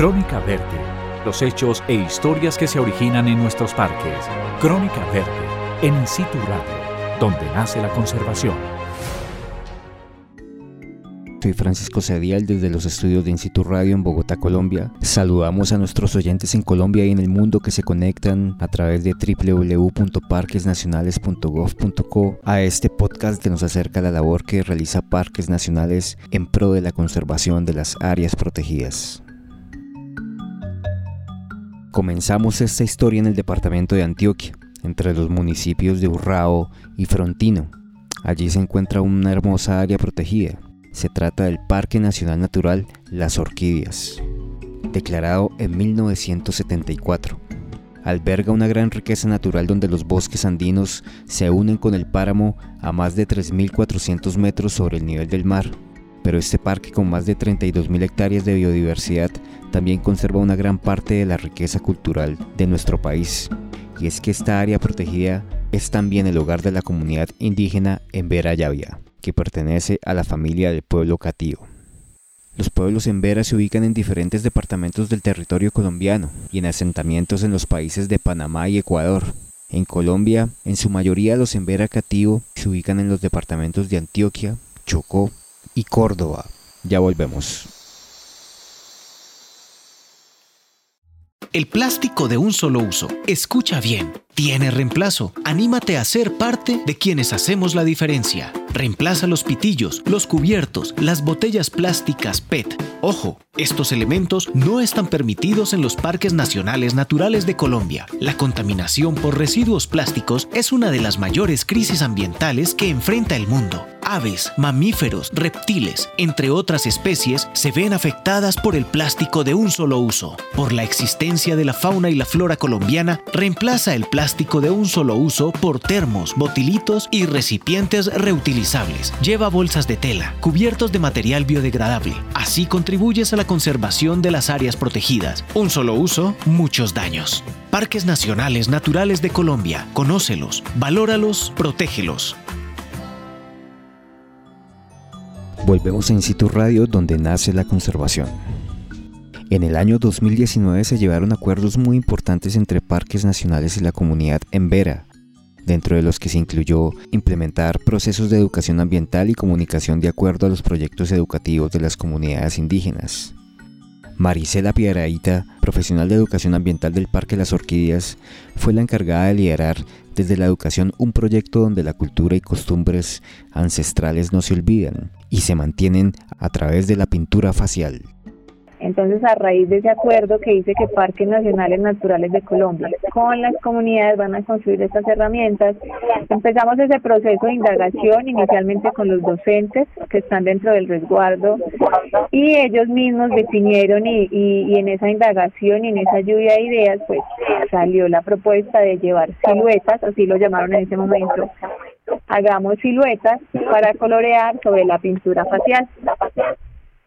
Crónica Verde. Los hechos e historias que se originan en nuestros parques. Crónica Verde. En In situ Radio, donde nace la conservación. Soy Francisco Cedial desde los estudios de Instituto Radio en Bogotá, Colombia. Saludamos a nuestros oyentes en Colombia y en el mundo que se conectan a través de www.parquesnacionales.gov.co a este podcast que nos acerca a la labor que realiza Parques Nacionales en pro de la conservación de las áreas protegidas. Comenzamos esta historia en el departamento de Antioquia, entre los municipios de Urrao y Frontino. Allí se encuentra una hermosa área protegida, se trata del Parque Nacional Natural Las Orquídeas, declarado en 1974. Alberga una gran riqueza natural donde los bosques andinos se unen con el páramo a más de 3.400 metros sobre el nivel del mar. Pero este parque con más de 32.000 hectáreas de biodiversidad también conserva una gran parte de la riqueza cultural de nuestro país. Y es que esta área protegida es también el hogar de la comunidad indígena en Vera Yavia que pertenece a la familia del pueblo catío. Los pueblos en Vera se ubican en diferentes departamentos del territorio colombiano y en asentamientos en los países de Panamá y Ecuador. En Colombia, en su mayoría los Embera Cativo se ubican en los departamentos de Antioquia, Chocó y Córdoba. Ya volvemos. El plástico de un solo uso. Escucha bien. Tiene reemplazo. Anímate a ser parte de quienes hacemos la diferencia. Reemplaza los pitillos, los cubiertos, las botellas plásticas PET. Ojo, estos elementos no están permitidos en los parques nacionales naturales de Colombia. La contaminación por residuos plásticos es una de las mayores crisis ambientales que enfrenta el mundo. Aves, mamíferos, reptiles, entre otras especies, se ven afectadas por el plástico de un solo uso. Por la existencia de la fauna y la flora colombiana, reemplaza el plástico de un solo uso por termos, botilitos y recipientes reutilizables. Lleva bolsas de tela, cubiertos de material biodegradable. Así contribuyes a la conservación de las áreas protegidas. Un solo uso, muchos daños. Parques Nacionales Naturales de Colombia. Conócelos, valóralos, protégelos. Volvemos a In situ Radio donde nace la conservación. En el año 2019 se llevaron acuerdos muy importantes entre parques nacionales y la comunidad en Vera, dentro de los que se incluyó implementar procesos de educación ambiental y comunicación de acuerdo a los proyectos educativos de las comunidades indígenas. Marisela Piedraíta, profesional de educación ambiental del Parque Las Orquídeas, fue la encargada de liderar desde la educación un proyecto donde la cultura y costumbres ancestrales no se olvidan y se mantienen a través de la pintura facial. Entonces, a raíz de ese acuerdo que dice que Parques Nacionales Naturales de Colombia con las comunidades van a construir estas herramientas, empezamos ese proceso de indagación inicialmente con los docentes que están dentro del resguardo y ellos mismos definieron y, en esa indagación y en esa lluvia de ideas, pues salió la propuesta de llevar siluetas, así lo llamaron en ese momento, hagamos siluetas para colorear sobre la pintura facial.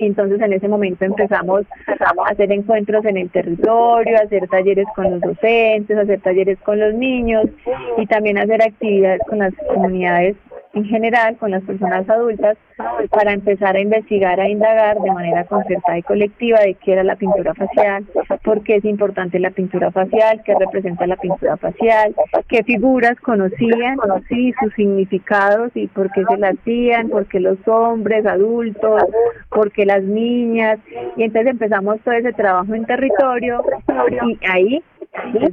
Entonces en ese momento empezamos a hacer encuentros en el territorio, a hacer talleres con los docentes, a hacer talleres con los niños y también hacer actividades con las comunidades en general con las personas adultas para empezar a investigar, a indagar de manera concertada y colectiva de qué era la pintura facial, por qué es importante la pintura facial, qué representa la pintura facial, qué figuras conocían, sí, sus significados y por qué se las hacían, por qué los hombres, adultos, por qué las niñas. Y entonces empezamos todo ese trabajo en territorio y ahí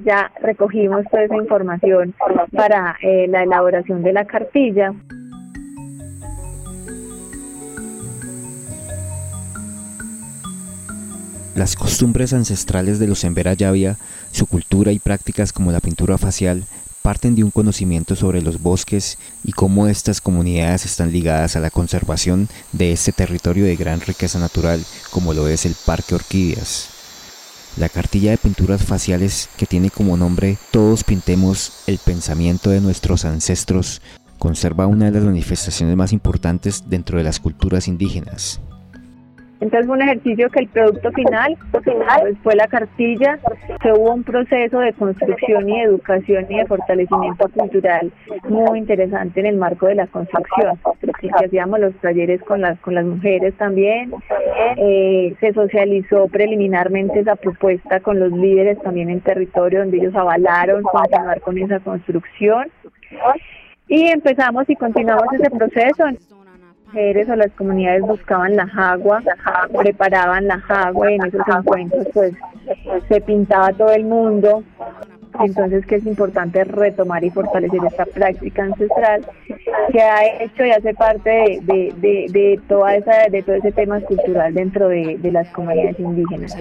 ya recogimos toda esa información para eh, la elaboración de la cartilla. Las costumbres ancestrales de los Embera Yavia, su cultura y prácticas como la pintura facial, parten de un conocimiento sobre los bosques y cómo estas comunidades están ligadas a la conservación de este territorio de gran riqueza natural como lo es el Parque Orquídeas. La cartilla de pinturas faciales que tiene como nombre Todos pintemos el pensamiento de nuestros ancestros conserva una de las manifestaciones más importantes dentro de las culturas indígenas. Entonces fue un ejercicio que el producto final pues, fue la cartilla, que hubo un proceso de construcción y educación y de fortalecimiento cultural muy interesante en el marco de la construcción, que hacíamos los talleres con las con las mujeres también, eh, se socializó preliminarmente esa propuesta con los líderes también en territorio donde ellos avalaron continuar con esa construcción. Y empezamos y continuamos ese proceso mujeres o las comunidades buscaban la jagua, preparaban la jagua y en esos encuentros pues se pintaba todo el mundo. Entonces que es importante retomar y fortalecer esta práctica ancestral que ha hecho y hace parte de, de, de, toda esa, de todo ese tema cultural dentro de, de las comunidades indígenas.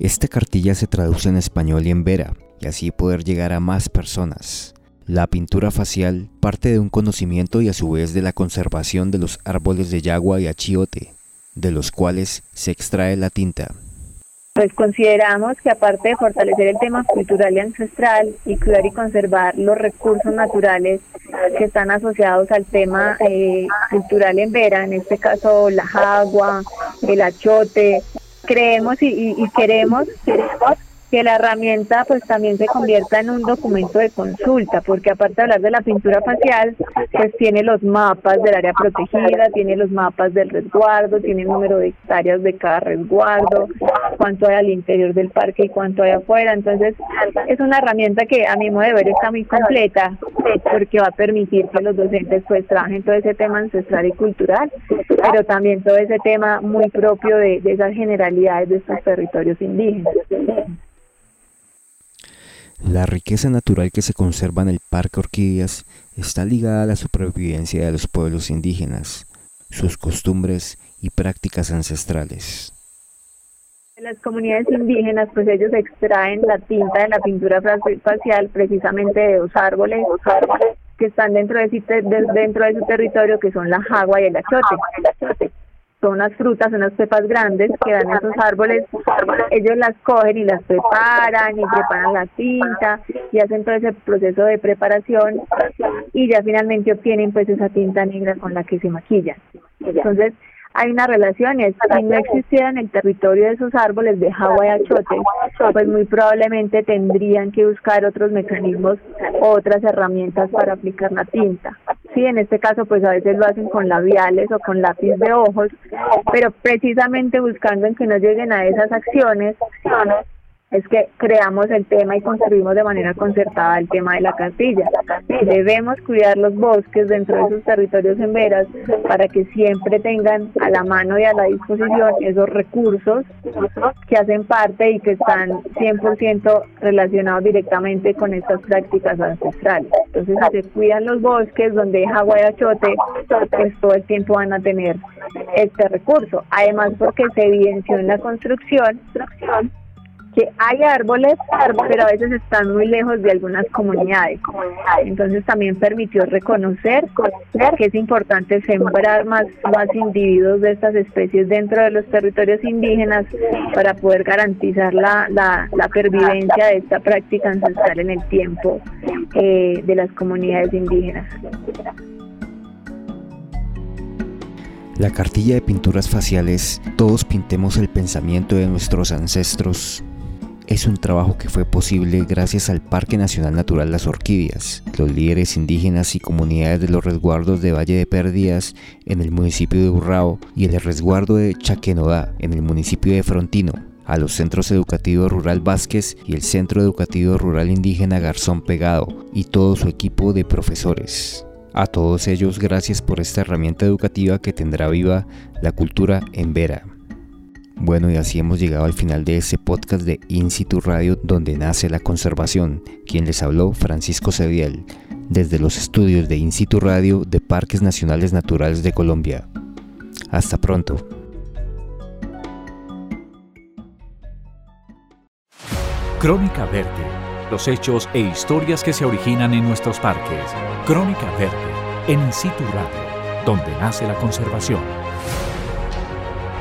Esta cartilla se traduce en español y en vera, y así poder llegar a más personas. La pintura facial parte de un conocimiento y a su vez de la conservación de los árboles de yagua y achiote, de los cuales se extrae la tinta. Pues consideramos que aparte de fortalecer el tema cultural y ancestral y cuidar y conservar los recursos naturales que están asociados al tema eh, cultural en Vera, en este caso la jagua, el achote, creemos y, y queremos, queremos que la herramienta pues también se convierta en un documento de consulta, porque aparte de hablar de la pintura facial, pues tiene los mapas del área protegida, tiene los mapas del resguardo, tiene el número de hectáreas de cada resguardo, cuánto hay al interior del parque y cuánto hay afuera. Entonces, es una herramienta que a mi modo de ver está muy completa, porque va a permitir que los docentes pues trabajen todo ese tema ancestral y cultural, pero también todo ese tema muy propio de, de esas generalidades de estos territorios indígenas. La riqueza natural que se conserva en el Parque Orquídeas está ligada a la supervivencia de los pueblos indígenas, sus costumbres y prácticas ancestrales. Las comunidades indígenas, pues ellos extraen la tinta de la pintura facial precisamente de dos árboles, que están dentro de, dentro de su territorio, que son la jagua y el achote son unas frutas, unas pepas grandes que dan esos árboles, ellos las cogen y las preparan y preparan la tinta y hacen todo ese proceso de preparación y ya finalmente obtienen pues esa tinta negra con la que se maquillan. Entonces, hay una relación, es si no existieran el territorio de esos árboles de Hawái achote, pues muy probablemente tendrían que buscar otros mecanismos, otras herramientas para aplicar la tinta. Sí, en este caso pues a veces lo hacen con labiales o con lápiz de ojos, pero precisamente buscando en que no lleguen a esas acciones, es que creamos el tema y construimos de manera concertada el tema de la cartilla. Debemos cuidar los bosques dentro de esos territorios en veras para que siempre tengan a la mano y a la disposición esos recursos que hacen parte y que están 100% relacionados directamente con estas prácticas ancestrales. Entonces, si se cuidan los bosques donde hay agua achote, pues todo el tiempo van a tener este recurso. Además, porque se evidenció en la construcción que hay árboles, pero a veces están muy lejos de algunas comunidades. Entonces también permitió reconocer que es importante sembrar más, más individuos de estas especies dentro de los territorios indígenas para poder garantizar la, la, la pervivencia de esta práctica ancestral en el tiempo eh, de las comunidades indígenas. La cartilla de pinturas faciales, todos pintemos el pensamiento de nuestros ancestros, es un trabajo que fue posible gracias al Parque Nacional Natural Las Orquídeas, los líderes indígenas y comunidades de los resguardos de Valle de Pérdidas en el municipio de Urrao y el resguardo de Chaquenodá en el municipio de Frontino, a los centros educativos rural Vázquez y el Centro Educativo Rural Indígena Garzón Pegado y todo su equipo de profesores. A todos ellos gracias por esta herramienta educativa que tendrá viva la cultura en Vera. Bueno, y así hemos llegado al final de este podcast de In Situ Radio, donde nace la conservación. Quien les habló, Francisco Cediel, desde los estudios de In Situ Radio de Parques Nacionales Naturales de Colombia. Hasta pronto. Crónica Verde. Los hechos e historias que se originan en nuestros parques. Crónica Verde. En In Situ Radio, donde nace la conservación.